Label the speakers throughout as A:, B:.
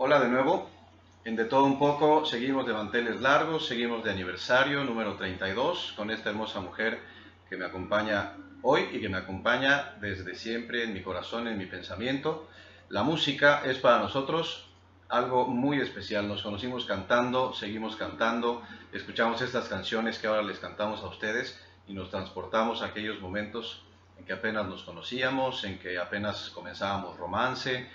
A: Hola de nuevo. En De Todo Un Poco seguimos de manteles largos, seguimos de aniversario número 32 con esta hermosa mujer que me acompaña hoy y que me acompaña desde siempre en mi corazón, en mi pensamiento. La música es para nosotros algo muy especial. Nos conocimos cantando, seguimos cantando, escuchamos estas canciones que ahora les cantamos a ustedes y nos transportamos a aquellos momentos en que apenas nos conocíamos, en que apenas comenzábamos romance,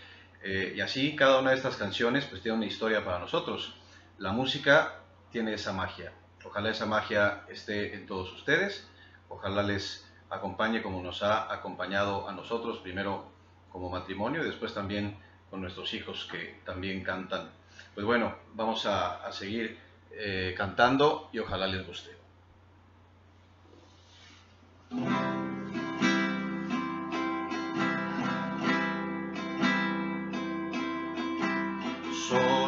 A: eh, y así cada una de estas canciones pues tiene una historia para nosotros. La música tiene esa magia. Ojalá esa magia esté en todos ustedes. Ojalá les acompañe como nos ha acompañado a nosotros, primero como matrimonio y después también con nuestros hijos que también cantan. Pues bueno, vamos a, seguir eh, cantando y ojalá les guste.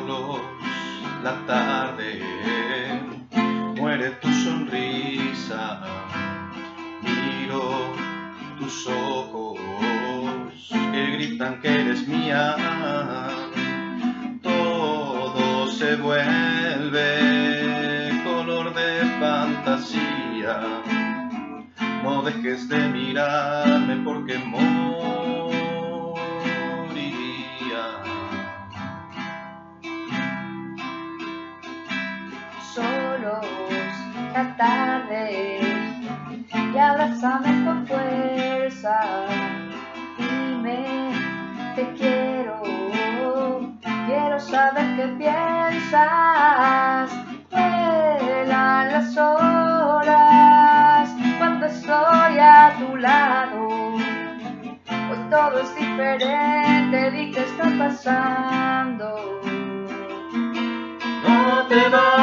B: La tarde, muere tu sonrisa, miro tus ojos que gritan que eres mía, todo se vuelve color de fantasía, no dejes de mirarme porque
C: la tarde y abrázame con fuerza. Dime, te quiero, quiero saber qué piensas. Vuelan las horas cuando estoy a tu lado. Hoy todo es diferente, di qué está pasando.
B: No te vayas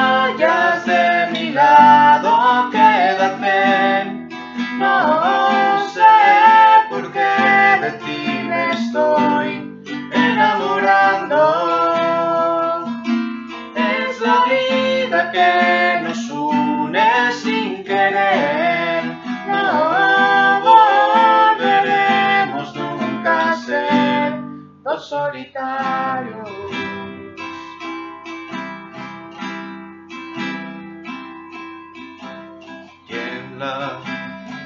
B: que nos une sin querer. No volveremos nunca a ser dos solitarios.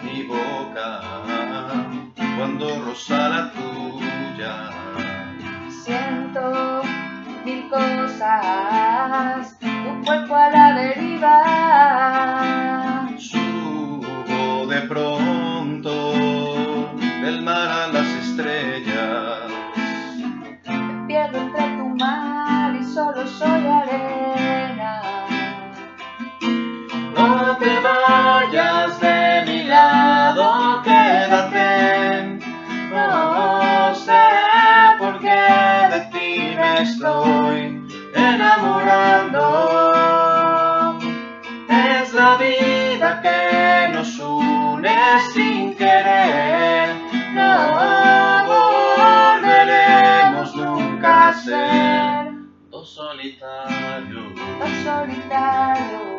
B: mi boca cuando rosa la tuya.
C: Siento mil cosas,
B: de pronto del mar a las estrellas.
C: Me pierdo entre tu mar y solo soy arena.
B: No te vayas. estoy enamorando. Nunca a ser dos solitarios.
C: Dos solitarios.